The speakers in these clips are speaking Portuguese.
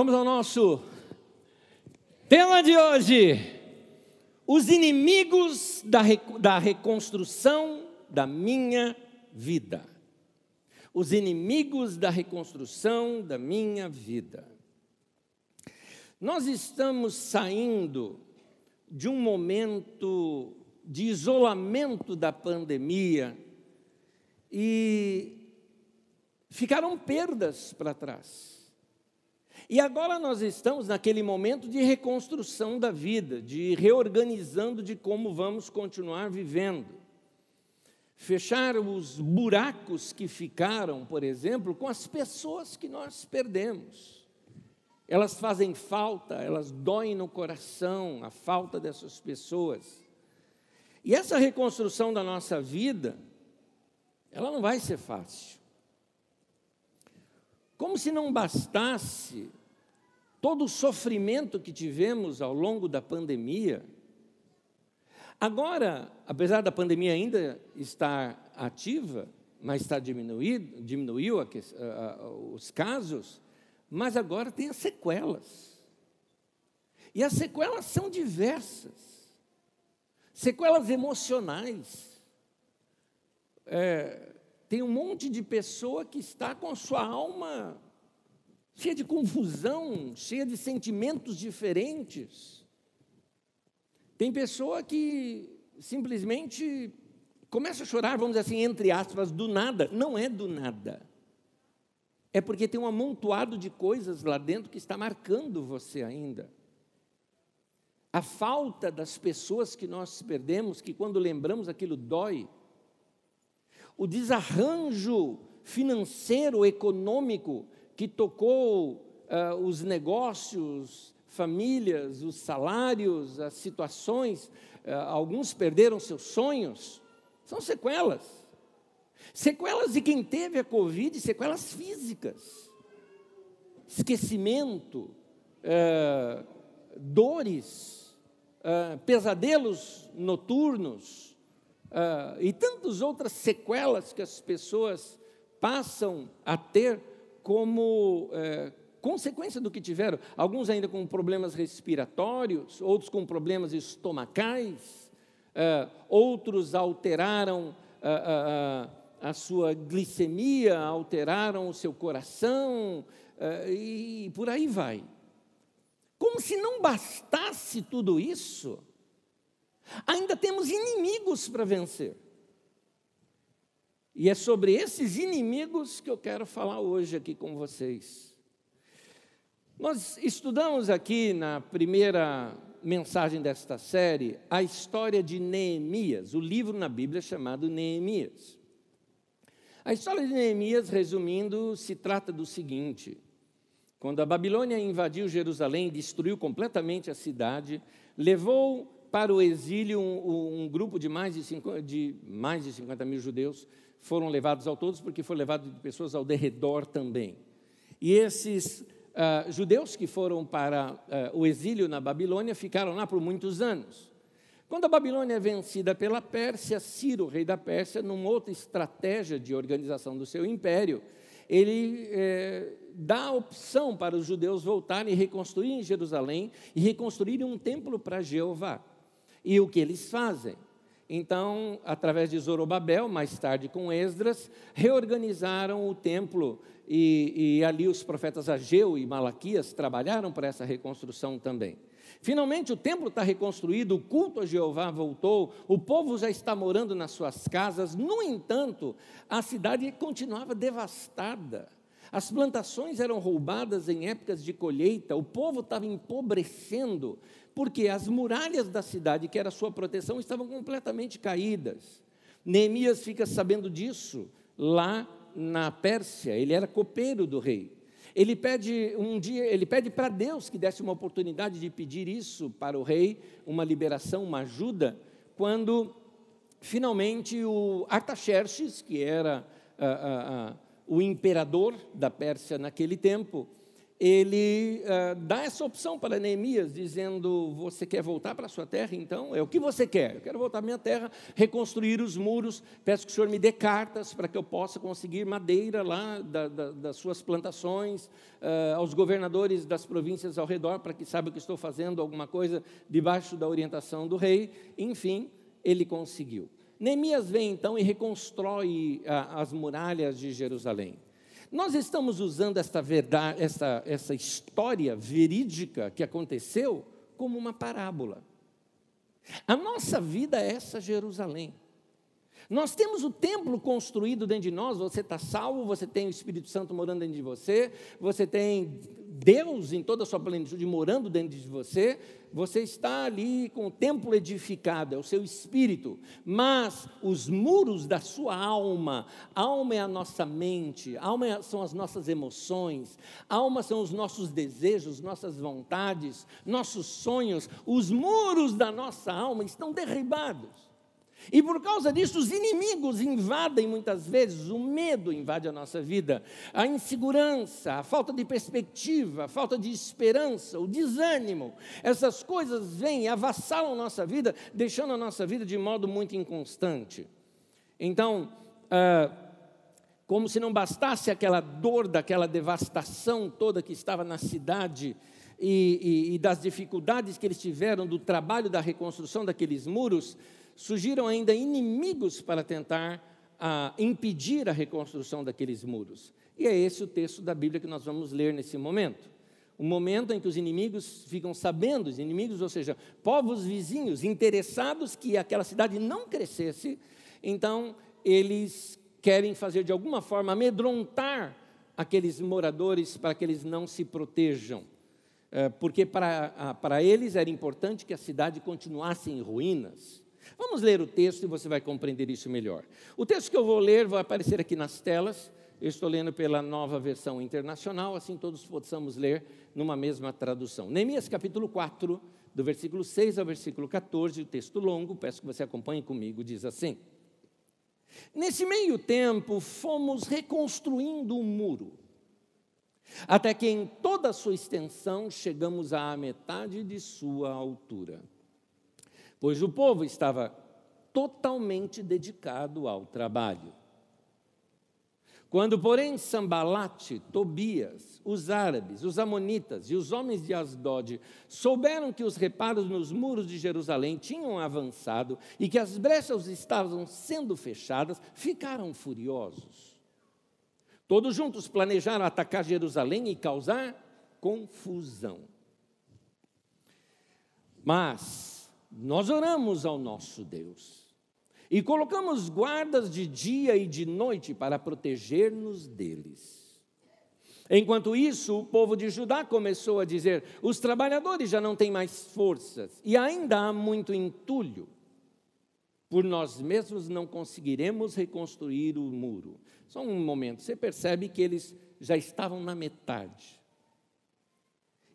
Vamos ao nosso tema de hoje: os inimigos da, da reconstrução da minha vida. Os inimigos da reconstrução da minha vida. Nós estamos saindo de um momento de isolamento da pandemia e ficaram perdas para trás. E agora nós estamos naquele momento de reconstrução da vida, de reorganizando de como vamos continuar vivendo. Fechar os buracos que ficaram, por exemplo, com as pessoas que nós perdemos. Elas fazem falta, elas doem no coração a falta dessas pessoas. E essa reconstrução da nossa vida, ela não vai ser fácil. Como se não bastasse todo o sofrimento que tivemos ao longo da pandemia. Agora, apesar da pandemia ainda estar ativa, mas está diminuído, diminuiu a, a, os casos, mas agora tem as sequelas. E as sequelas são diversas. Sequelas emocionais. É, tem um monte de pessoa que está com a sua alma cheia de confusão, cheia de sentimentos diferentes. Tem pessoa que simplesmente começa a chorar, vamos dizer assim, entre aspas, do nada. Não é do nada. É porque tem um amontoado de coisas lá dentro que está marcando você ainda. A falta das pessoas que nós perdemos, que quando lembramos aquilo dói. O desarranjo financeiro, econômico, que tocou uh, os negócios, famílias, os salários, as situações, uh, alguns perderam seus sonhos, são sequelas. Sequelas de quem teve a Covid, sequelas físicas, esquecimento, uh, dores, pesadelos noturnos e tantas outras sequelas que as pessoas passam a ter como é, consequência do que tiveram, alguns ainda com problemas respiratórios, outros com problemas estomacais, é, outros alteraram a, é, a, é, é, a, sua glicemia, alteraram o seu coração, é, e por aí vai. Como se não bastasse tudo isso, ainda temos inimigos para vencer. E é sobre esses inimigos que eu quero falar hoje aqui com vocês. Nós estudamos aqui na primeira mensagem desta série a história de Neemias, o livro na Bíblia chamado Neemias. A história de Neemias, resumindo, se trata do seguinte: quando a Babilônia invadiu Jerusalém, destruiu completamente a cidade, levou para o exílio um, um grupo de mais de, 50, de mais de 50 mil judeus, foram levados ao todos, porque foi levado de pessoas ao derredor também. E esses uh, judeus que foram para uh, o exílio na Babilônia ficaram lá por muitos anos. Quando a Babilônia é vencida pela Pérsia, Ciro, rei da Pérsia, numa outra estratégia de organização do seu império, ele eh, dá a opção para os judeus voltarem e reconstruir em Jerusalém e reconstruírem um templo para Jeová. E o que eles fazem? Então, através de Zorobabel, mais tarde com Esdras, reorganizaram o templo e, e ali os profetas Ageu e Malaquias trabalharam para essa reconstrução também. Finalmente o templo está reconstruído, o culto a Jeová voltou, o povo já está morando nas suas casas. No entanto, a cidade continuava devastada. As plantações eram roubadas em épocas de colheita, o povo estava empobrecendo, porque as muralhas da cidade, que era a sua proteção, estavam completamente caídas. Neemias fica sabendo disso lá na Pérsia, ele era copeiro do rei. Ele pede um dia, ele pede para Deus que desse uma oportunidade de pedir isso para o rei, uma liberação, uma ajuda, quando finalmente o Artaxerxes, que era ah, ah, ah, o imperador da Pérsia naquele tempo, ele uh, dá essa opção para Neemias, dizendo: Você quer voltar para a sua terra? Então, é o que você quer? Eu quero voltar à minha terra, reconstruir os muros. Peço que o senhor me dê cartas para que eu possa conseguir madeira lá da, da, das suas plantações, uh, aos governadores das províncias ao redor, para que saibam que estou fazendo alguma coisa debaixo da orientação do rei. Enfim, ele conseguiu. Neemias vem então e reconstrói uh, as muralhas de Jerusalém. Nós estamos usando esta verdade, essa, essa história verídica que aconteceu como uma parábola. A nossa vida é essa Jerusalém. Nós temos o templo construído dentro de nós, você está salvo, você tem o Espírito Santo morando dentro de você, você tem Deus em toda a sua plenitude morando dentro de você, você está ali com o templo edificado, é o seu espírito, mas os muros da sua alma, alma é a nossa mente, alma é, são as nossas emoções, alma são os nossos desejos, nossas vontades, nossos sonhos, os muros da nossa alma estão derribados. E por causa disso, os inimigos invadem muitas vezes, o medo invade a nossa vida, a insegurança, a falta de perspectiva, a falta de esperança, o desânimo. Essas coisas vêm e avassalam a nossa vida, deixando a nossa vida de modo muito inconstante. Então, ah, como se não bastasse aquela dor daquela devastação toda que estava na cidade, e, e, e das dificuldades que eles tiveram do trabalho da reconstrução daqueles muros, surgiram ainda inimigos para tentar ah, impedir a reconstrução daqueles muros. E é esse o texto da Bíblia que nós vamos ler nesse momento. O momento em que os inimigos ficam sabendo, os inimigos, ou seja, povos vizinhos, interessados que aquela cidade não crescesse, então eles querem fazer de alguma forma amedrontar aqueles moradores para que eles não se protejam. É, porque para, para eles era importante que a cidade continuasse em ruínas. Vamos ler o texto e você vai compreender isso melhor. O texto que eu vou ler vai aparecer aqui nas telas. Eu estou lendo pela nova versão internacional, assim todos possamos ler numa mesma tradução. Neemias capítulo 4, do versículo 6 ao versículo 14, o texto longo, peço que você acompanhe comigo, diz assim: Nesse meio tempo, fomos reconstruindo o um muro, até que em toda a sua extensão chegamos à metade de sua altura pois o povo estava totalmente dedicado ao trabalho. Quando, porém, Sambalate, Tobias, os árabes, os amonitas e os homens de Asdod souberam que os reparos nos muros de Jerusalém tinham avançado e que as brechas estavam sendo fechadas, ficaram furiosos. Todos juntos planejaram atacar Jerusalém e causar confusão. Mas nós oramos ao nosso Deus e colocamos guardas de dia e de noite para proteger-nos deles. Enquanto isso, o povo de Judá começou a dizer: os trabalhadores já não têm mais forças e ainda há muito entulho. Por nós mesmos não conseguiremos reconstruir o muro. Só um momento, você percebe que eles já estavam na metade.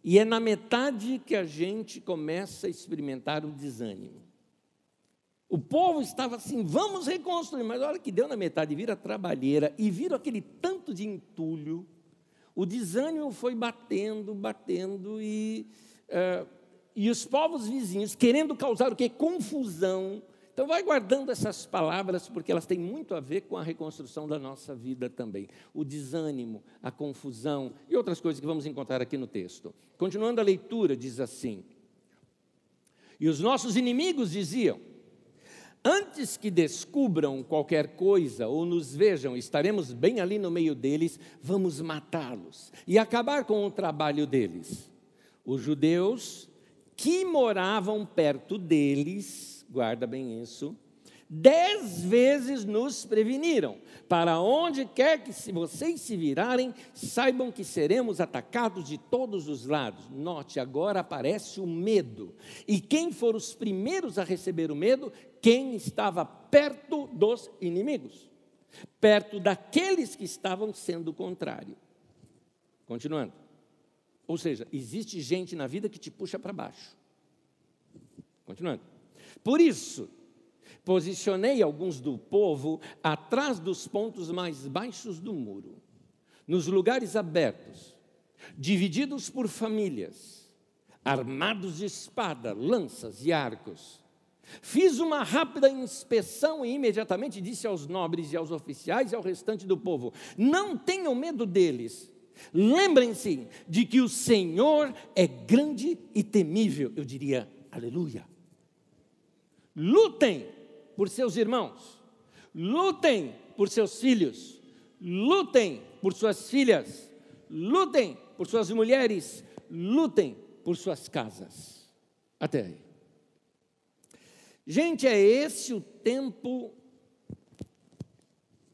E é na metade que a gente começa a experimentar o desânimo. O povo estava assim, vamos reconstruir, mas a hora que deu na metade, vira trabalheira e viram aquele tanto de entulho, o desânimo foi batendo, batendo, e, uh, e os povos vizinhos, querendo causar o que? Confusão, então, vai guardando essas palavras, porque elas têm muito a ver com a reconstrução da nossa vida também. O desânimo, a confusão e outras coisas que vamos encontrar aqui no texto. Continuando a leitura, diz assim: E os nossos inimigos diziam: Antes que descubram qualquer coisa ou nos vejam, estaremos bem ali no meio deles, vamos matá-los e acabar com o trabalho deles. Os judeus que moravam perto deles, guarda bem isso, dez vezes nos preveniram. Para onde quer que se vocês se virarem, saibam que seremos atacados de todos os lados. Note, agora aparece o medo. E quem for os primeiros a receber o medo? Quem estava perto dos inimigos, perto daqueles que estavam sendo contrário. Continuando. Ou seja, existe gente na vida que te puxa para baixo. Continuando. Por isso, posicionei alguns do povo atrás dos pontos mais baixos do muro, nos lugares abertos, divididos por famílias, armados de espada, lanças e arcos. Fiz uma rápida inspeção e imediatamente disse aos nobres e aos oficiais e ao restante do povo: Não tenham medo deles. Lembrem-se de que o Senhor é grande e temível. Eu diria, aleluia. Lutem por seus irmãos, lutem por seus filhos, lutem por suas filhas, lutem por suas mulheres, lutem por suas casas. Até aí. Gente, é esse o tempo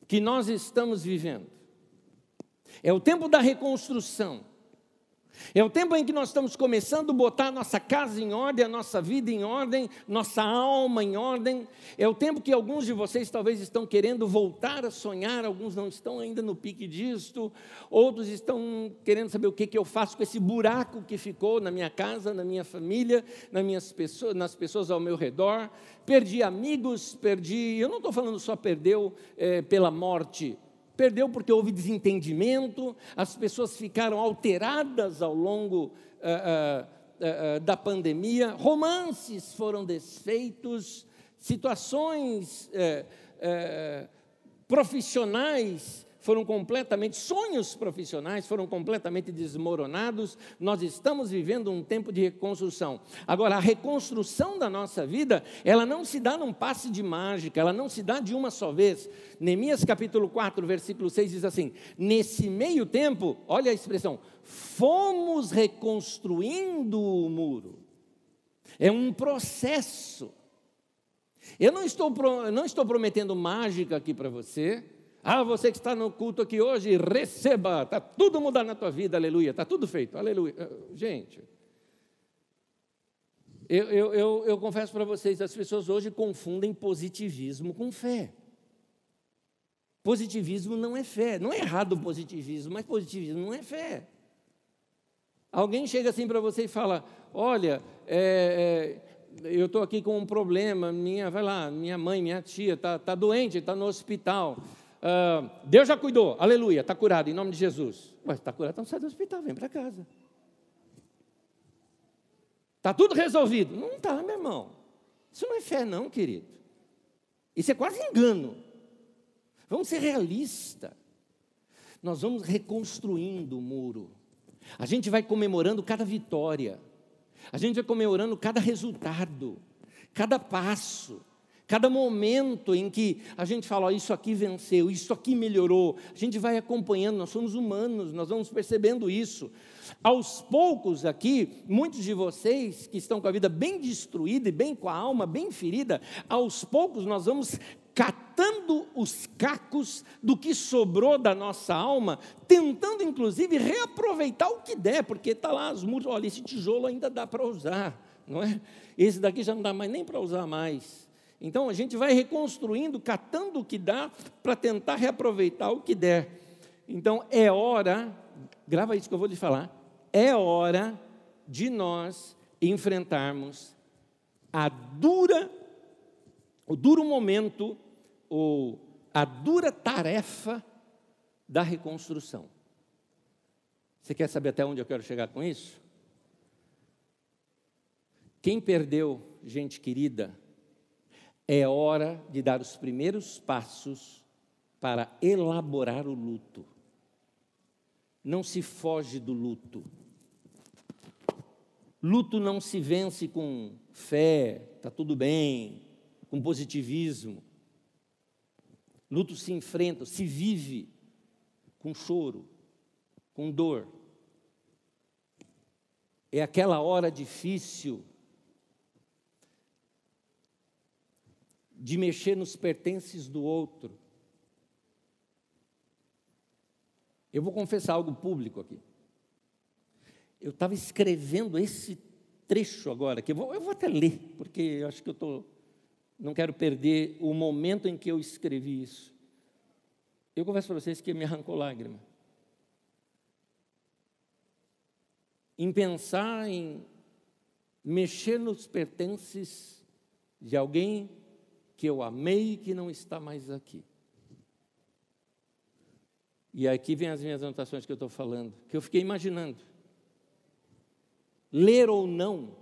que nós estamos vivendo. É o tempo da reconstrução. É o tempo em que nós estamos começando a botar nossa casa em ordem, a nossa vida em ordem, nossa alma em ordem. É o tempo que alguns de vocês talvez estão querendo voltar a sonhar, alguns não estão ainda no pique disto, outros estão querendo saber o que, que eu faço com esse buraco que ficou na minha casa, na minha família, nas, minhas pessoas, nas pessoas ao meu redor. Perdi amigos, perdi. Eu não estou falando só perdeu é, pela morte, Perdeu porque houve desentendimento, as pessoas ficaram alteradas ao longo uh, uh, uh, da pandemia, romances foram desfeitos, situações eh, eh, profissionais foram completamente, sonhos profissionais foram completamente desmoronados. Nós estamos vivendo um tempo de reconstrução. Agora, a reconstrução da nossa vida, ela não se dá num passe de mágica, ela não se dá de uma só vez. Neemias capítulo 4, versículo 6 diz assim: Nesse meio tempo, olha a expressão, fomos reconstruindo o muro. É um processo. Eu não estou, não estou prometendo mágica aqui para você. Ah, você que está no culto aqui hoje, receba, está tudo mudando na tua vida, aleluia, está tudo feito, aleluia. Ah, gente, eu, eu, eu, eu confesso para vocês, as pessoas hoje confundem positivismo com fé. Positivismo não é fé, não é errado o positivismo, mas positivismo não é fé. Alguém chega assim para você e fala: Olha, é, é, eu estou aqui com um problema, minha, vai lá, minha mãe, minha tia está tá doente, está no hospital. Uh, Deus já cuidou, aleluia, está curado, em nome de Jesus. Mas está curado, então sai do hospital, vem para casa. Está tudo resolvido. Não está, meu irmão. Isso não é fé, não, querido. Isso é quase engano. Vamos ser realistas. Nós vamos reconstruindo o muro. A gente vai comemorando cada vitória. A gente vai comemorando cada resultado, cada passo. Cada momento em que a gente fala, oh, isso aqui venceu, isso aqui melhorou, a gente vai acompanhando, nós somos humanos, nós vamos percebendo isso. Aos poucos aqui, muitos de vocês que estão com a vida bem destruída e bem com a alma bem ferida, aos poucos nós vamos catando os cacos do que sobrou da nossa alma, tentando inclusive reaproveitar o que der, porque está lá os muros, olha, esse tijolo ainda dá para usar, não é? Esse daqui já não dá mais nem para usar mais. Então a gente vai reconstruindo, catando o que dá, para tentar reaproveitar o que der. Então é hora, grava isso que eu vou lhe falar, é hora de nós enfrentarmos a dura, o duro momento, ou a dura tarefa da reconstrução. Você quer saber até onde eu quero chegar com isso? Quem perdeu gente querida é hora de dar os primeiros passos para elaborar o luto. Não se foge do luto. Luto não se vence com fé, está tudo bem, com positivismo. Luto se enfrenta, se vive com choro, com dor. É aquela hora difícil de mexer nos pertences do outro. Eu vou confessar algo público aqui. Eu estava escrevendo esse trecho agora, que eu vou, eu vou até ler, porque eu acho que eu tô, não quero perder o momento em que eu escrevi isso. Eu confesso para vocês que me arrancou lágrima. Em pensar em mexer nos pertences de alguém que eu amei e que não está mais aqui. E aqui vem as minhas anotações que eu estou falando, que eu fiquei imaginando. Ler ou não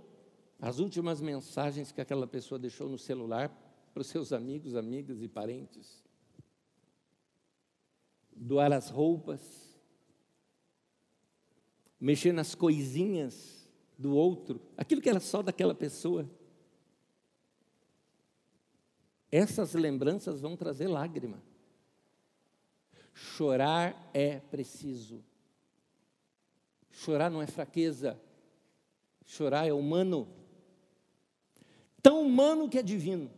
as últimas mensagens que aquela pessoa deixou no celular para os seus amigos, amigas e parentes. Doar as roupas, mexer nas coisinhas do outro, aquilo que era só daquela pessoa. Essas lembranças vão trazer lágrima. Chorar é preciso. Chorar não é fraqueza. Chorar é humano. Tão humano que é divino.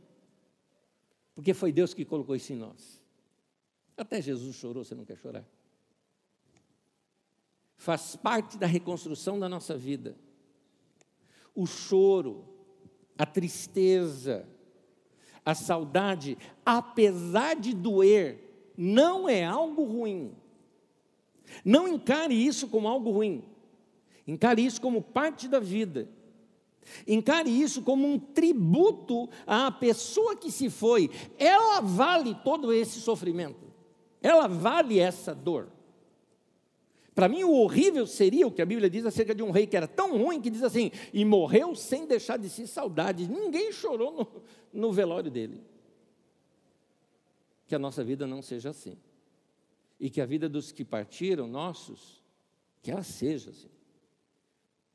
Porque foi Deus que colocou isso em nós. Até Jesus chorou, você não quer chorar? Faz parte da reconstrução da nossa vida. O choro, a tristeza, a saudade, apesar de doer, não é algo ruim. Não encare isso como algo ruim. Encare isso como parte da vida. Encare isso como um tributo à pessoa que se foi. Ela vale todo esse sofrimento. Ela vale essa dor. Para mim, o horrível seria o que a Bíblia diz acerca de um rei que era tão ruim que diz assim: e morreu sem deixar de si saudades. Ninguém chorou no, no velório dele. Que a nossa vida não seja assim. E que a vida dos que partiram, nossos, que ela seja assim.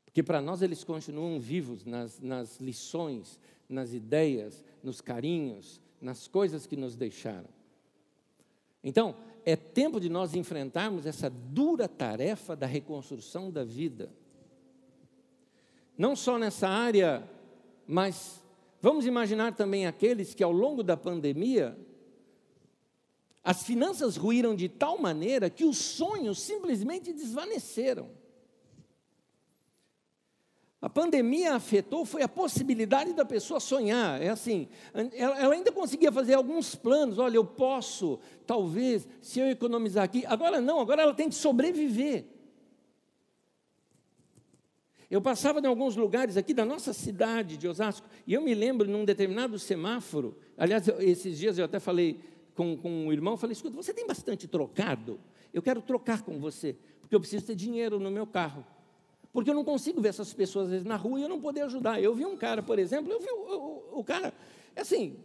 Porque para nós eles continuam vivos nas, nas lições, nas ideias, nos carinhos, nas coisas que nos deixaram. Então, é tempo de nós enfrentarmos essa dura tarefa da reconstrução da vida. Não só nessa área, mas vamos imaginar também aqueles que ao longo da pandemia as finanças ruíram de tal maneira que os sonhos simplesmente desvaneceram. A pandemia afetou foi a possibilidade da pessoa sonhar. É assim, ela, ainda conseguia fazer alguns planos. Olha, eu posso, talvez, se eu economizar aqui. Agora não, agora ela tem que sobreviver. Eu passava em alguns lugares aqui da nossa cidade de Osasco, e eu me lembro num determinado semáforo. Aliás, esses dias eu até falei com, com um irmão, falei, escuta, você tem bastante trocado? Eu quero trocar com você, porque eu preciso ter dinheiro no meu carro. Porque eu não consigo ver essas pessoas às vezes na rua e eu não poder ajudar. Eu vi um cara, por exemplo, eu vi o, o, o cara, assim,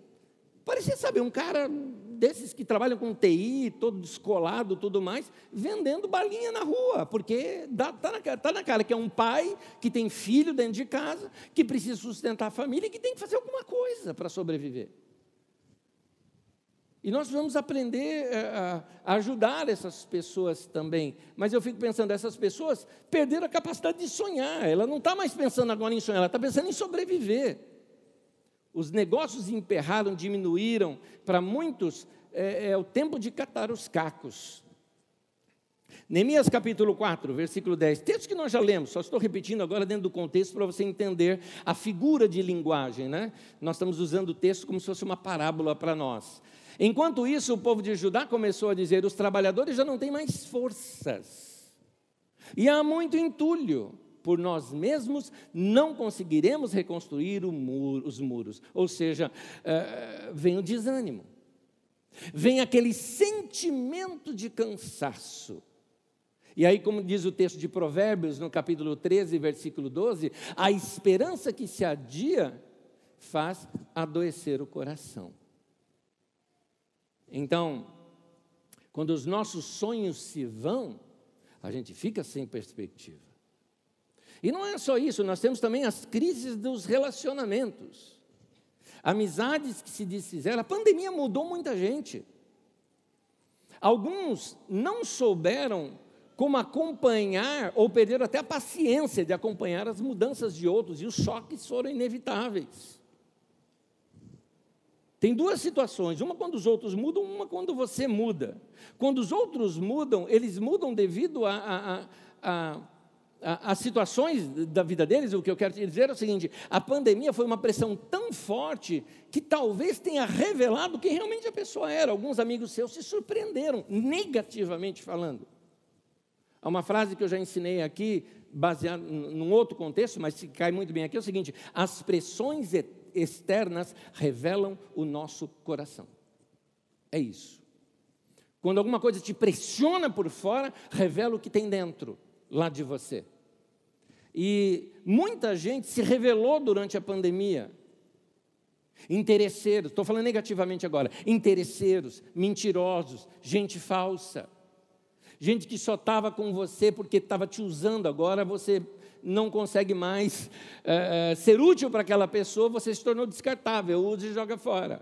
parecia, sabe, um cara desses que trabalham com TI, todo descolado, tudo mais, vendendo balinha na rua, porque está na, tá na cara que é um pai que tem filho dentro de casa, que precisa sustentar a família e que tem que fazer alguma coisa para sobreviver. E nós vamos aprender eh, a ajudar essas pessoas também. Mas eu fico pensando, essas pessoas perderam a capacidade de sonhar. Ela não está mais pensando agora em sonhar, ela está pensando em sobreviver. Os negócios emperraram, diminuíram. Para muitos, é, é o tempo de catar os cacos. Neemias capítulo 4, versículo 10. Texto que nós já lemos, só estou repetindo agora dentro do contexto para você entender a figura de linguagem. Né? Nós estamos usando o texto como se fosse uma parábola para nós. Enquanto isso, o povo de Judá começou a dizer: os trabalhadores já não têm mais forças, e há muito entulho. Por nós mesmos não conseguiremos reconstruir os muros. Ou seja, uh, vem o desânimo, vem aquele sentimento de cansaço. E aí, como diz o texto de Provérbios, no capítulo 13, versículo 12, a esperança que se adia faz adoecer o coração. Então, quando os nossos sonhos se vão, a gente fica sem perspectiva. E não é só isso, nós temos também as crises dos relacionamentos. Amizades que se desfizeram. A pandemia mudou muita gente. Alguns não souberam como acompanhar, ou perderam até a paciência de acompanhar as mudanças de outros, e os choques foram inevitáveis. Tem duas situações, uma quando os outros mudam, uma quando você muda. Quando os outros mudam, eles mudam devido a, a, a, a, a situações da vida deles. O que eu quero te dizer é o seguinte: a pandemia foi uma pressão tão forte que talvez tenha revelado quem realmente a pessoa era. Alguns amigos seus se surpreenderam, negativamente falando. Há uma frase que eu já ensinei aqui, baseada num outro contexto, mas que cai muito bem aqui, é o seguinte: as pressões eternas externas revelam o nosso coração. É isso. Quando alguma coisa te pressiona por fora, revela o que tem dentro, lá de você. E muita gente se revelou durante a pandemia. Interesseiros, estou falando negativamente agora, interesseiros, mentirosos, gente falsa, gente que só estava com você porque estava te usando, agora você não consegue mais é, ser útil para aquela pessoa, você se tornou descartável, usa e joga fora.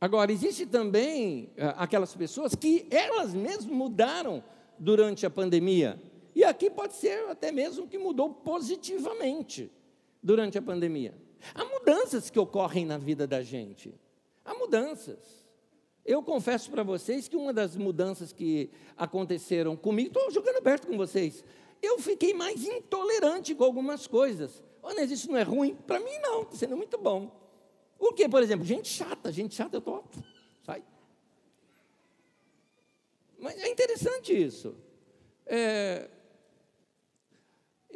Agora, existe também é, aquelas pessoas que elas mesmas mudaram durante a pandemia. E aqui pode ser até mesmo que mudou positivamente durante a pandemia. Há mudanças que ocorrem na vida da gente. Há mudanças. Eu confesso para vocês que uma das mudanças que aconteceram comigo, estou jogando aberto com vocês, eu fiquei mais intolerante com algumas coisas. Olha, isso não é ruim? Para mim, não, está sendo muito bom. O que, por exemplo? Gente chata, gente chata, eu estou. Sai. Mas é interessante isso. É,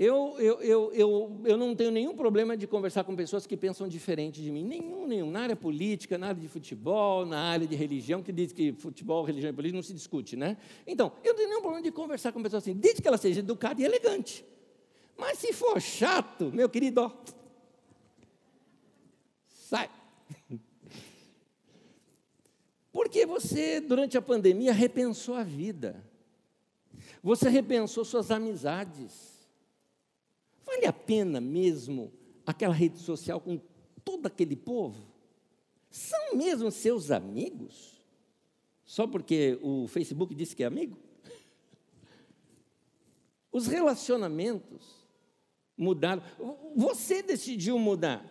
eu, eu, eu, eu, eu não tenho nenhum problema de conversar com pessoas que pensam diferente de mim. Nenhum, nenhum. Na área política, na área de futebol, na área de religião, que diz que futebol, religião e política não se discute, né? Então, eu não tenho nenhum problema de conversar com pessoas assim, desde que ela seja educada e elegante. Mas se for chato, meu querido, ó, sai. Porque você, durante a pandemia, repensou a vida. Você repensou suas amizades. Vale a pena mesmo aquela rede social com todo aquele povo? São mesmo seus amigos? Só porque o Facebook disse que é amigo? Os relacionamentos mudaram. Você decidiu mudar.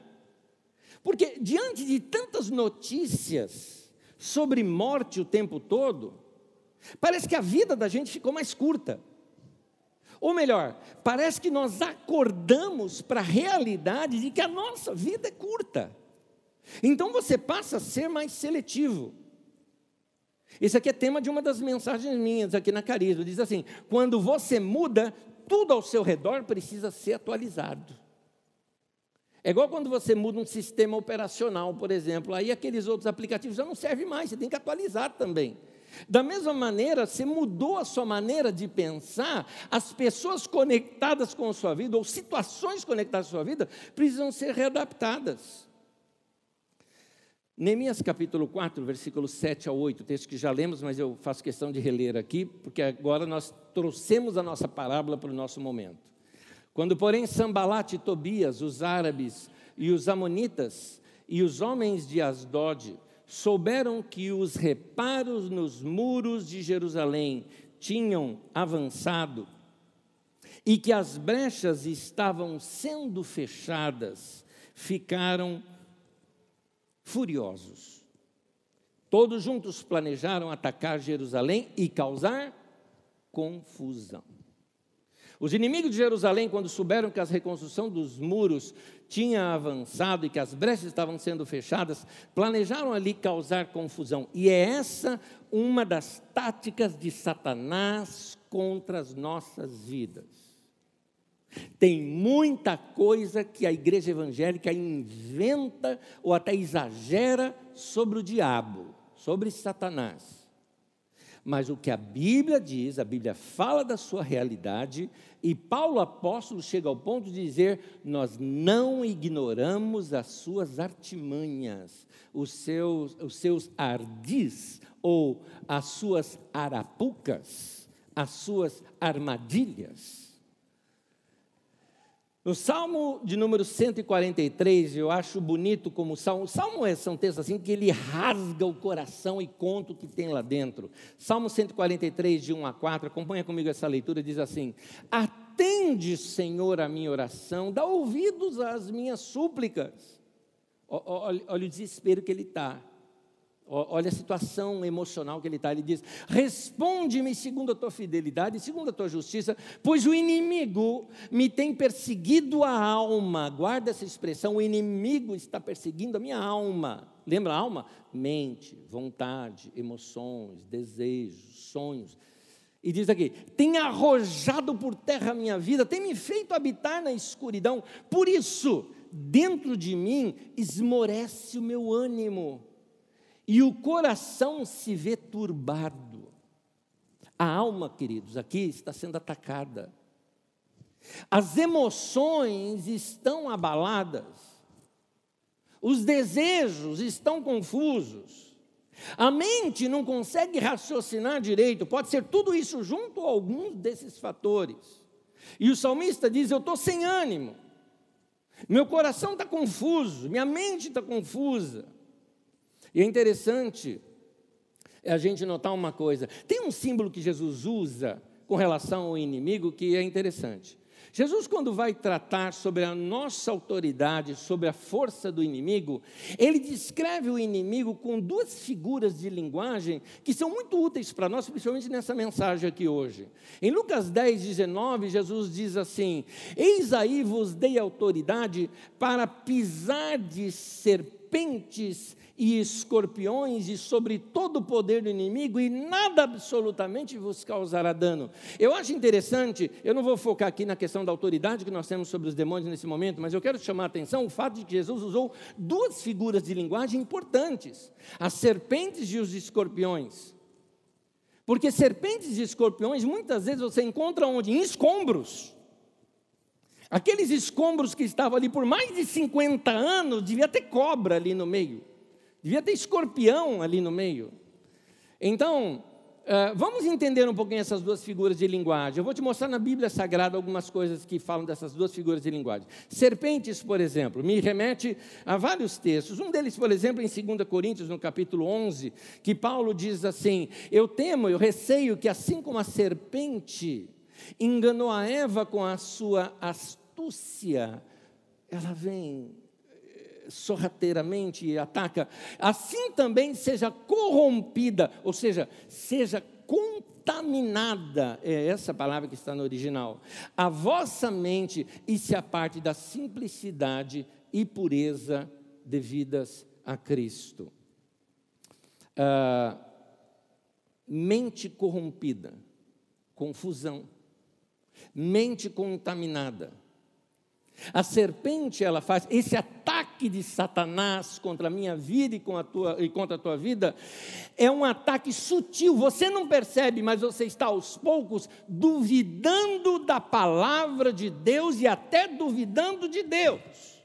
Porque diante de tantas notícias sobre morte o tempo todo, parece que a vida da gente ficou mais curta. Ou melhor, parece que nós acordamos para a realidade de que a nossa vida é curta. Então você passa a ser mais seletivo. Esse aqui é tema de uma das mensagens minhas aqui na Carisma. Diz assim: quando você muda, tudo ao seu redor precisa ser atualizado. É igual quando você muda um sistema operacional, por exemplo, aí aqueles outros aplicativos já não servem mais, você tem que atualizar também. Da mesma maneira, você mudou a sua maneira de pensar, as pessoas conectadas com a sua vida, ou situações conectadas com a sua vida, precisam ser readaptadas. Neemias capítulo 4, versículos 7 a 8, texto que já lemos, mas eu faço questão de reler aqui, porque agora nós trouxemos a nossa parábola para o nosso momento. Quando, porém, Sambalate e Tobias, os árabes e os amonitas e os homens de Asdod, souberam que os reparos nos muros de Jerusalém tinham avançado e que as brechas estavam sendo fechadas, ficaram furiosos. Todos juntos planejaram atacar Jerusalém e causar confusão. Os inimigos de Jerusalém, quando souberam que a reconstrução dos muros tinha avançado e que as brechas estavam sendo fechadas, planejaram ali causar confusão. E é essa uma das táticas de Satanás contra as nossas vidas. Tem muita coisa que a igreja evangélica inventa ou até exagera sobre o diabo, sobre Satanás. Mas o que a Bíblia diz, a Bíblia fala da sua realidade, e Paulo apóstolo chega ao ponto de dizer: nós não ignoramos as suas artimanhas, os seus, os seus ardis, ou as suas arapucas, as suas armadilhas. No Salmo de número 143, eu acho bonito como o Salmo. O Salmo é um texto assim que ele rasga o coração e conta o que tem lá dentro. Salmo 143, de 1 a 4, acompanha comigo essa leitura, diz assim: Atende, Senhor, a minha oração, dá ouvidos às minhas súplicas. Olha, olha o desespero que ele está. Olha a situação emocional que ele está. Ele diz: Responde-me segundo a tua fidelidade, segundo a tua justiça, pois o inimigo me tem perseguido a alma. Guarda essa expressão: o inimigo está perseguindo a minha alma. Lembra a alma? Mente, vontade, emoções, desejos, sonhos. E diz aqui: tem arrojado por terra a minha vida, tem me feito habitar na escuridão. Por isso, dentro de mim esmorece o meu ânimo e o coração se vê turbado. A alma, queridos, aqui está sendo atacada. As emoções estão abaladas. Os desejos estão confusos. A mente não consegue raciocinar direito. Pode ser tudo isso junto ou alguns desses fatores. E o salmista diz: Eu estou sem ânimo. Meu coração está confuso, minha mente está confusa. E é interessante a gente notar uma coisa: tem um símbolo que Jesus usa com relação ao inimigo que é interessante. Jesus, quando vai tratar sobre a nossa autoridade, sobre a força do inimigo, ele descreve o inimigo com duas figuras de linguagem que são muito úteis para nós, principalmente nessa mensagem aqui hoje. Em Lucas 10, 19, Jesus diz assim: Eis aí vos dei autoridade para pisar de serpentes e escorpiões e sobre todo o poder do inimigo, e nada absolutamente vos causará dano. Eu acho interessante, eu não vou focar aqui na questão da autoridade que nós temos sobre os demônios nesse momento, mas eu quero chamar a atenção o fato de que Jesus usou duas figuras de linguagem importantes: as serpentes e os escorpiões. Porque serpentes e escorpiões muitas vezes você encontra onde? Em escombros. Aqueles escombros que estavam ali por mais de 50 anos, devia ter cobra ali no meio. Devia ter escorpião ali no meio. Então, uh, vamos entender um pouquinho essas duas figuras de linguagem. Eu vou te mostrar na Bíblia Sagrada algumas coisas que falam dessas duas figuras de linguagem. Serpentes, por exemplo, me remete a vários textos. Um deles, por exemplo, em 2 Coríntios, no capítulo 11, que Paulo diz assim: Eu temo, eu receio que assim como a serpente enganou a Eva com a sua astúcia, ela vem sorrateiramente e ataca, assim também seja corrompida, ou seja, seja contaminada, é essa palavra que está no original, a vossa mente e se aparte da simplicidade e pureza devidas a Cristo. Ah, mente corrompida, confusão, mente contaminada, a serpente, ela faz esse ataque de Satanás contra a minha vida e, a tua, e contra a tua vida, é um ataque sutil. Você não percebe, mas você está aos poucos duvidando da palavra de Deus e até duvidando de Deus.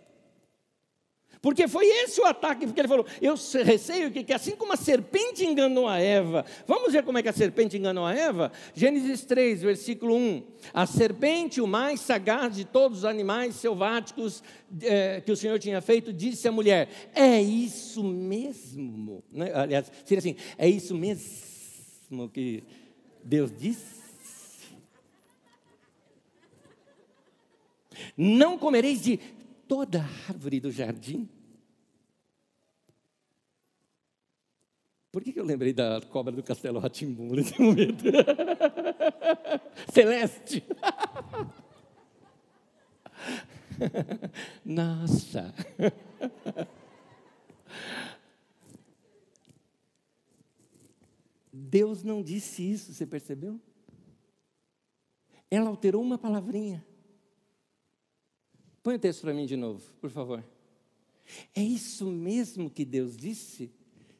Porque foi esse o ataque, porque ele falou: Eu receio que, que assim como a serpente enganou a Eva, vamos ver como é que a serpente enganou a Eva? Gênesis 3, versículo 1. A serpente, o mais sagaz de todos os animais selváticos é, que o Senhor tinha feito, disse à mulher: É isso mesmo. Né? Aliás, seria assim: É isso mesmo que Deus disse? Não comereis de toda árvore do jardim? Por que, que eu lembrei da cobra do castelo Ratimbum nesse momento? Celeste! Nossa! Deus não disse isso, você percebeu? Ela alterou uma palavrinha. Põe o texto para mim de novo, por favor. É isso mesmo que Deus disse?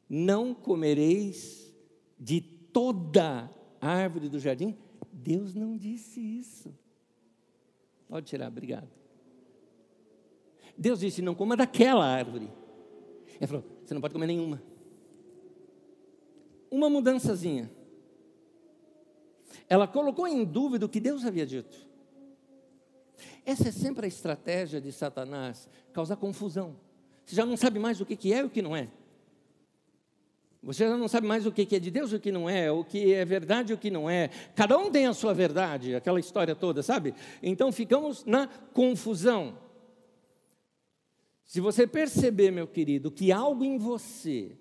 não comereis de toda árvore do jardim? Deus não disse isso. Pode tirar, obrigado. Deus disse: não coma daquela árvore. Ele falou: você não pode comer nenhuma. Uma mudançazinha. Ela colocou em dúvida o que Deus havia dito. Essa é sempre a estratégia de Satanás causar confusão. Você já não sabe mais o que é e o que não é. Você já não sabe mais o que é de Deus e o que não é, o que é verdade e o que não é. Cada um tem a sua verdade, aquela história toda, sabe? Então ficamos na confusão. Se você perceber, meu querido, que algo em você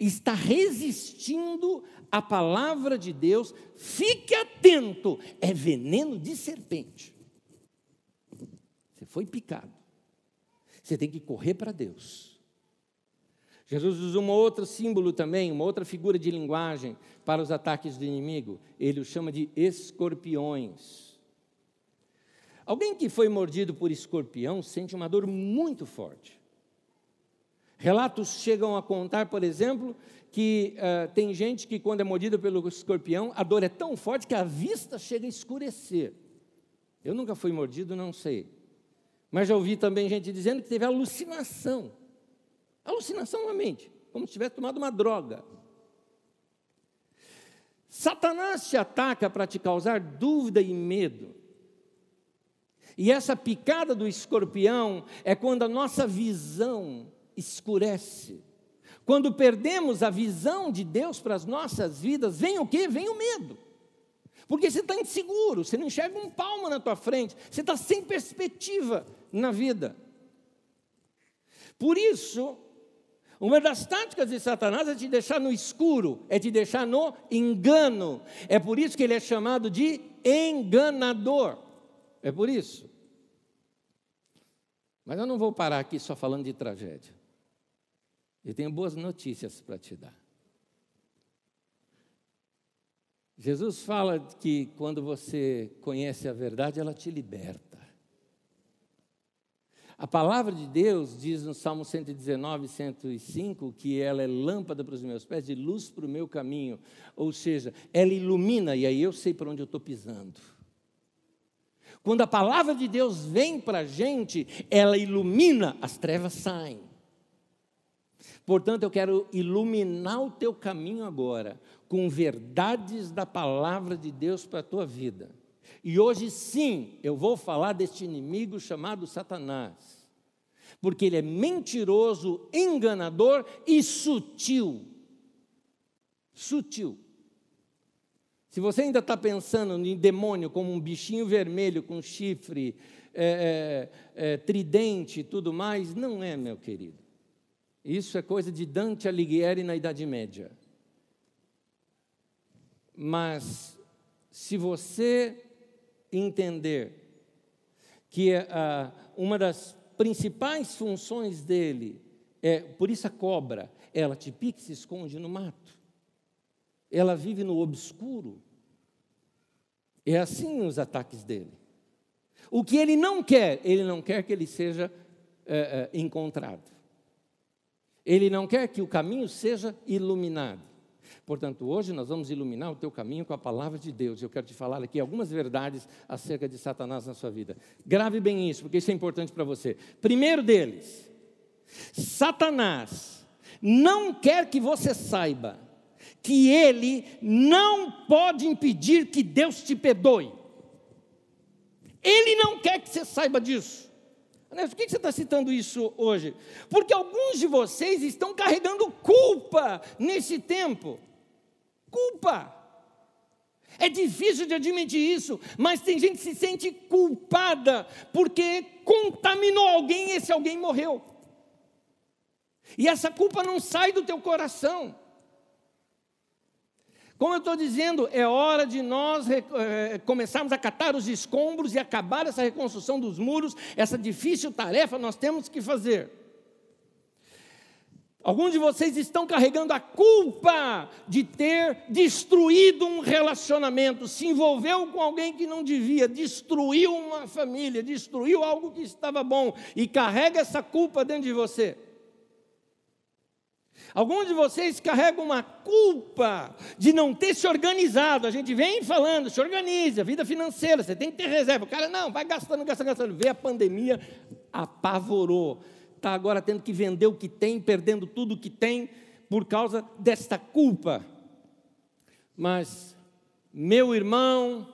está resistindo à palavra de Deus, fique atento, é veneno de serpente. Foi picado. Você tem que correr para Deus. Jesus usa um outro símbolo também, uma outra figura de linguagem para os ataques do inimigo. Ele o chama de escorpiões. Alguém que foi mordido por escorpião sente uma dor muito forte. Relatos chegam a contar, por exemplo, que uh, tem gente que, quando é mordida pelo escorpião, a dor é tão forte que a vista chega a escurecer. Eu nunca fui mordido, não sei. Mas já ouvi também gente dizendo que teve alucinação. Alucinação na mente, como se tivesse tomado uma droga. Satanás te ataca para te causar dúvida e medo. E essa picada do escorpião é quando a nossa visão escurece. Quando perdemos a visão de Deus para as nossas vidas, vem o quê? Vem o medo. Porque você está inseguro, você não enxerga um palmo na tua frente, você está sem perspectiva na vida. Por isso, uma das táticas de Satanás é te deixar no escuro, é te deixar no engano. É por isso que ele é chamado de enganador. É por isso. Mas eu não vou parar aqui só falando de tragédia. Eu tenho boas notícias para te dar. Jesus fala que quando você conhece a verdade, ela te liberta. A palavra de Deus diz no Salmo 119, 105, que ela é lâmpada para os meus pés e luz para o meu caminho. Ou seja, ela ilumina e aí eu sei para onde eu estou pisando. Quando a palavra de Deus vem para a gente, ela ilumina, as trevas saem. Portanto, eu quero iluminar o teu caminho agora com verdades da palavra de Deus para a tua vida. E hoje sim, eu vou falar deste inimigo chamado Satanás. Porque ele é mentiroso, enganador e sutil. Sutil. Se você ainda está pensando em demônio como um bichinho vermelho com chifre, é, é, é, tridente e tudo mais, não é, meu querido. Isso é coisa de Dante Alighieri na Idade Média. Mas, se você entender que uh, uma das principais funções dele é, por isso a cobra, ela te pica e se esconde no mato. Ela vive no obscuro. É assim os ataques dele. O que ele não quer, ele não quer que ele seja é, é, encontrado. Ele não quer que o caminho seja iluminado. Portanto, hoje nós vamos iluminar o teu caminho com a palavra de Deus. Eu quero te falar aqui algumas verdades acerca de Satanás na sua vida. Grave bem isso, porque isso é importante para você. Primeiro deles, Satanás não quer que você saiba que ele não pode impedir que Deus te perdoe. Ele não quer que você saiba disso. Por que você está citando isso hoje? Porque alguns de vocês estão carregando culpa nesse tempo culpa. É difícil de admitir isso, mas tem gente que se sente culpada porque contaminou alguém e esse alguém morreu. E essa culpa não sai do teu coração. Como eu estou dizendo, é hora de nós é, começarmos a catar os escombros e acabar essa reconstrução dos muros, essa difícil tarefa nós temos que fazer. Alguns de vocês estão carregando a culpa de ter destruído um relacionamento, se envolveu com alguém que não devia, destruiu uma família, destruiu algo que estava bom e carrega essa culpa dentro de você. Alguns de vocês carregam uma culpa de não ter se organizado. A gente vem falando, se organize, a vida financeira, você tem que ter reserva. O cara, não, vai gastando, gastando, gastando. Vê a pandemia, apavorou está agora tendo que vender o que tem, perdendo tudo o que tem, por causa desta culpa. Mas, meu irmão,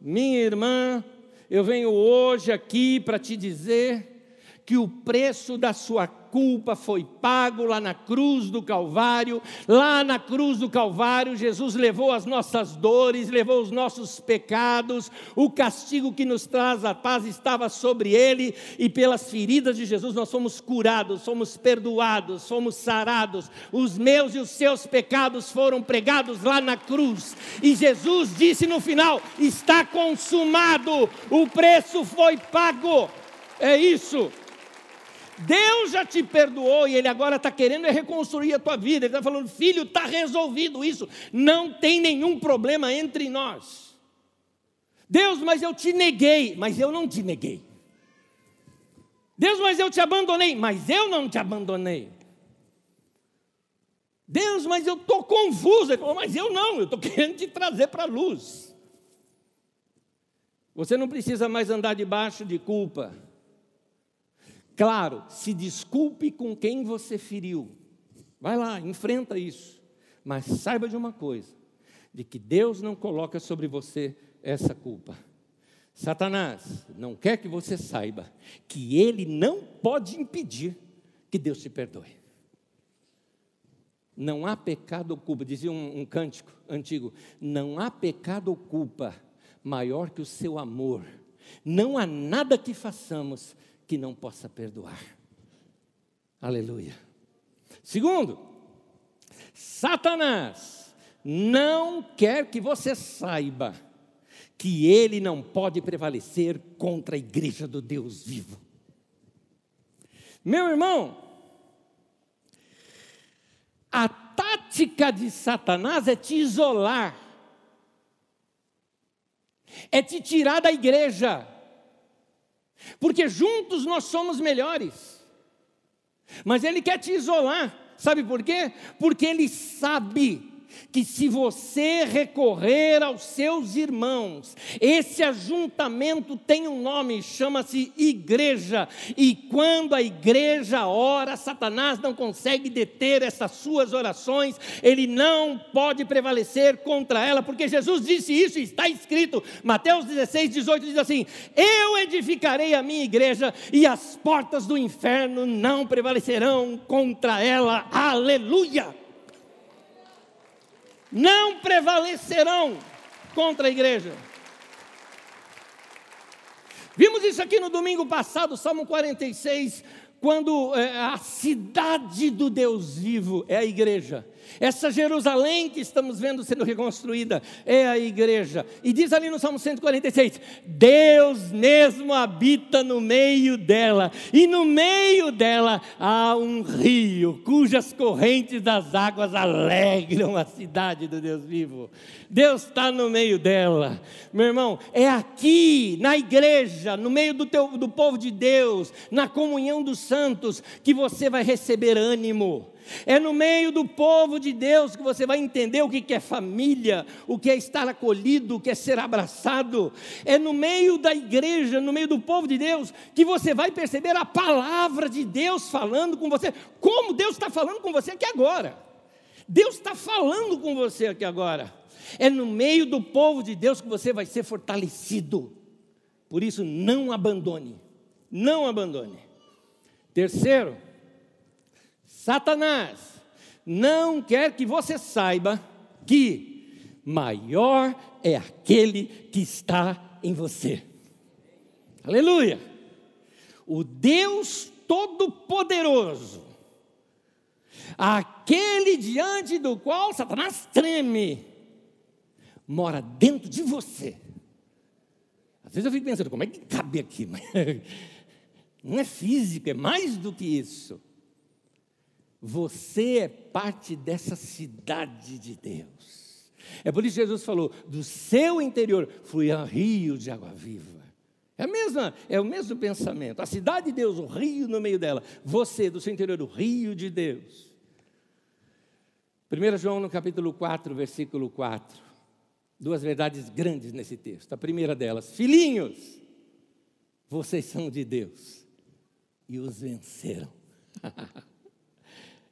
minha irmã, eu venho hoje aqui para te dizer que o preço da sua culpa foi pago lá na cruz do Calvário. Lá na cruz do Calvário, Jesus levou as nossas dores, levou os nossos pecados, o castigo que nos traz a paz estava sobre ele, e pelas feridas de Jesus nós fomos curados, fomos perdoados, fomos sarados. Os meus e os seus pecados foram pregados lá na cruz, e Jesus disse no final: está consumado, o preço foi pago. É isso. Deus já te perdoou e Ele agora está querendo reconstruir a tua vida. Ele está falando, filho, está resolvido isso. Não tem nenhum problema entre nós. Deus, mas eu te neguei, mas eu não te neguei. Deus, mas eu te abandonei, mas eu não te abandonei. Deus, mas eu estou confuso. Ele falou, mas eu não, eu estou querendo te trazer para a luz. Você não precisa mais andar debaixo de culpa. Claro, se desculpe com quem você feriu. Vai lá, enfrenta isso. Mas saiba de uma coisa: de que Deus não coloca sobre você essa culpa. Satanás não quer que você saiba que ele não pode impedir que Deus te perdoe. Não há pecado ou culpa, dizia um, um cântico antigo: não há pecado ou culpa maior que o seu amor. Não há nada que façamos que não possa perdoar. Aleluia. Segundo, Satanás não quer que você saiba que ele não pode prevalecer contra a igreja do Deus vivo. Meu irmão, a tática de Satanás é te isolar, é te tirar da igreja, porque juntos nós somos melhores. Mas ele quer te isolar, sabe por quê? Porque ele sabe que se você recorrer aos seus irmãos, esse ajuntamento tem um nome, chama-se igreja, e quando a igreja ora, Satanás não consegue deter essas suas orações, ele não pode prevalecer contra ela, porque Jesus disse isso, está escrito, Mateus 16, 18 diz assim: Eu edificarei a minha igreja, e as portas do inferno não prevalecerão contra ela, aleluia! Não prevalecerão contra a igreja. Vimos isso aqui no domingo passado, Salmo 46, quando é, a cidade do Deus vivo é a igreja. Essa Jerusalém que estamos vendo sendo reconstruída é a igreja. E diz ali no Salmo 146: Deus mesmo habita no meio dela, e no meio dela há um rio, cujas correntes das águas alegram a cidade do Deus vivo. Deus está no meio dela, meu irmão. É aqui, na igreja, no meio do, teu, do povo de Deus, na comunhão dos santos, que você vai receber ânimo é no meio do povo de Deus que você vai entender o que é família, o que é estar acolhido, o que é ser abraçado. É no meio da igreja, no meio do povo de Deus, que você vai perceber a palavra de Deus falando com você, como Deus está falando com você aqui agora. Deus está falando com você aqui agora. É no meio do povo de Deus que você vai ser fortalecido. Por isso, não abandone. Não abandone. Terceiro, Satanás não quer que você saiba que maior é aquele que está em você. Aleluia! O Deus Todo-Poderoso, aquele diante do qual Satanás treme, mora dentro de você. Às vezes eu fico pensando, como é que cabe aqui? Não é físico, é mais do que isso. Você é parte dessa cidade de Deus. É por isso que Jesus falou: do seu interior flui um rio de água viva. É, a mesma, é o mesmo pensamento. A cidade de Deus, o rio no meio dela. Você, do seu interior, o rio de Deus. 1 João, no capítulo 4, versículo 4. Duas verdades grandes nesse texto. A primeira delas: Filhinhos, vocês são de Deus e os venceram.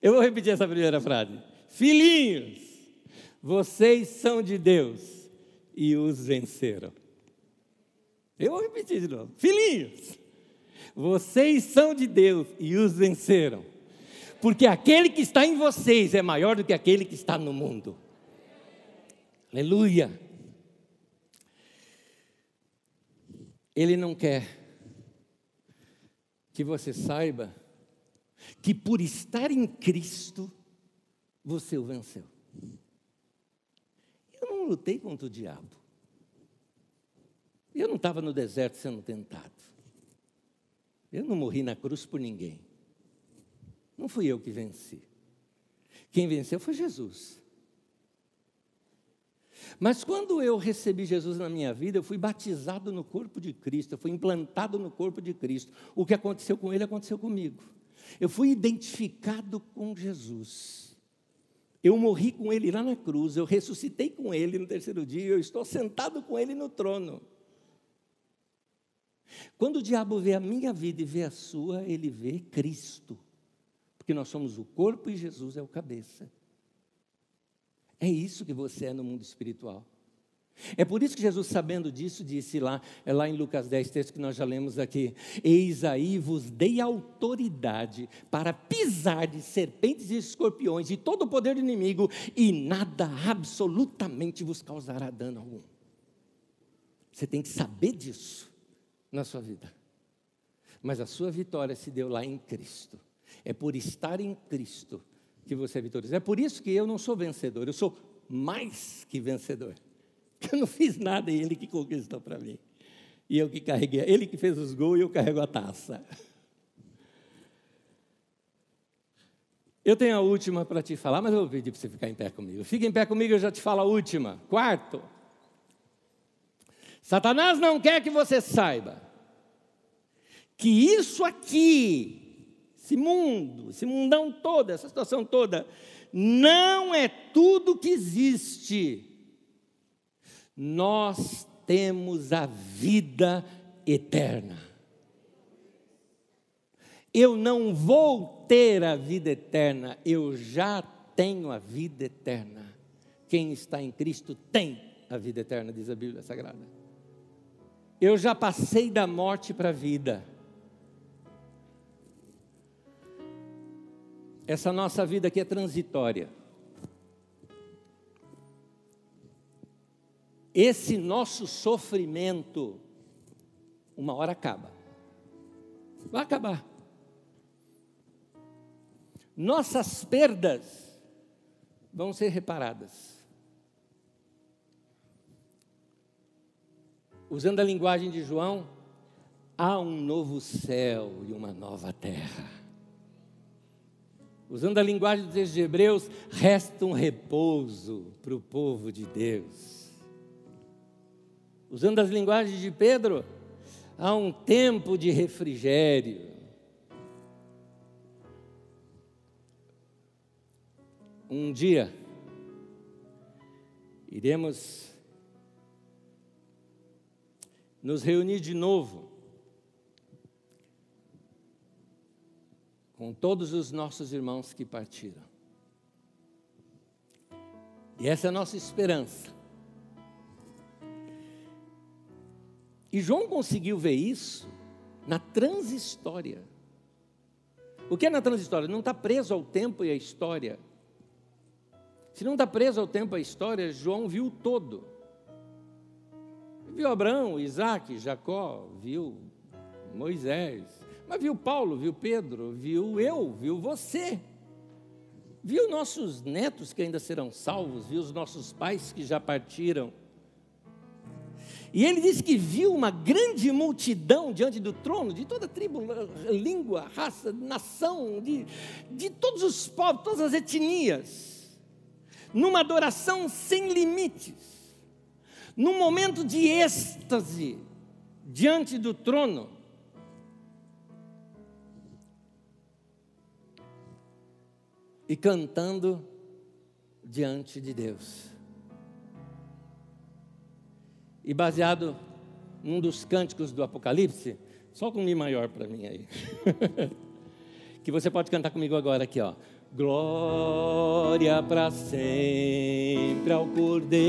Eu vou repetir essa primeira frase. Filhinhos, vocês são de Deus e os venceram. Eu vou repetir de novo. Filhinhos, vocês são de Deus e os venceram. Porque aquele que está em vocês é maior do que aquele que está no mundo. Aleluia. Ele não quer que você saiba que por estar em Cristo, você o venceu. Eu não lutei contra o diabo. Eu não estava no deserto sendo tentado. Eu não morri na cruz por ninguém. Não fui eu que venci. Quem venceu foi Jesus. Mas quando eu recebi Jesus na minha vida, eu fui batizado no corpo de Cristo, eu fui implantado no corpo de Cristo. O que aconteceu com ele aconteceu comigo. Eu fui identificado com Jesus. Eu morri com ele lá na cruz, eu ressuscitei com ele no terceiro dia, eu estou sentado com ele no trono. Quando o diabo vê a minha vida e vê a sua, ele vê Cristo. Porque nós somos o corpo e Jesus é o cabeça. É isso que você é no mundo espiritual. É por isso que Jesus, sabendo disso, disse lá, é lá em Lucas 10, texto que nós já lemos aqui: Eis aí vos dei autoridade para pisar de serpentes e escorpiões e todo o poder do inimigo, e nada absolutamente vos causará dano algum. Você tem que saber disso na sua vida. Mas a sua vitória se deu lá em Cristo. É por estar em Cristo que você é vitorioso. É por isso que eu não sou vencedor, eu sou mais que vencedor. Eu não fiz nada e ele que conquistou para mim. E eu que carreguei, ele que fez os gols e eu carrego a taça. Eu tenho a última para te falar, mas eu vou pedir para você ficar em pé comigo. Fica em pé comigo, eu já te falo a última. Quarto, Satanás não quer que você saiba que isso aqui, esse mundo, esse mundão todo, essa situação toda, não é tudo que existe nós temos a vida eterna. Eu não vou ter a vida eterna, eu já tenho a vida eterna. Quem está em Cristo tem a vida eterna, diz a Bíblia Sagrada. Eu já passei da morte para a vida. Essa nossa vida aqui é transitória. Esse nosso sofrimento, uma hora acaba. Vai acabar. Nossas perdas vão ser reparadas. Usando a linguagem de João, há um novo céu e uma nova terra. Usando a linguagem dos Hebreus, resta um repouso para o povo de Deus. Usando as linguagens de Pedro, há um tempo de refrigério. Um dia, iremos nos reunir de novo com todos os nossos irmãos que partiram. E essa é a nossa esperança. E João conseguiu ver isso na transhistória. O que é na transhistória? Não está preso ao tempo e à história. Se não está preso ao tempo e à história, João viu todo. Viu Abraão, Isaac, Jacó, viu Moisés, mas viu Paulo, viu Pedro, viu eu, viu você. Viu nossos netos que ainda serão salvos, viu os nossos pais que já partiram e ele disse que viu uma grande multidão diante do trono, de toda tribo, língua, raça, nação, de, de todos os povos, todas as etnias, numa adoração sem limites, num momento de êxtase diante do trono. E cantando diante de Deus. E baseado num dos cânticos do Apocalipse, só com Mi maior para mim aí. que você pode cantar comigo agora aqui, ó. Glória para sempre ao Cordeiro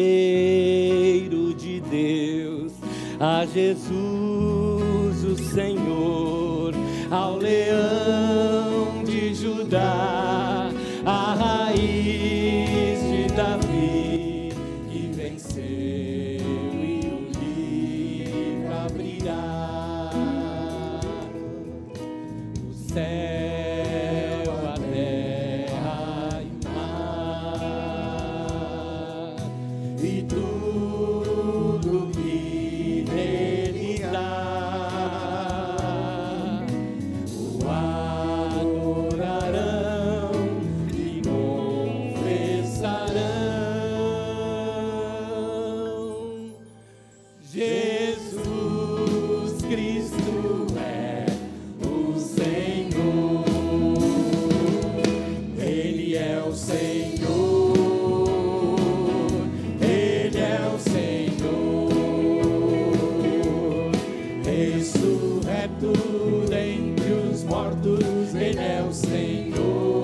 de Deus, a Jesus o Senhor, ao Leão de Judá, a raiz septo dentre os mortos, Ele é o Senhor.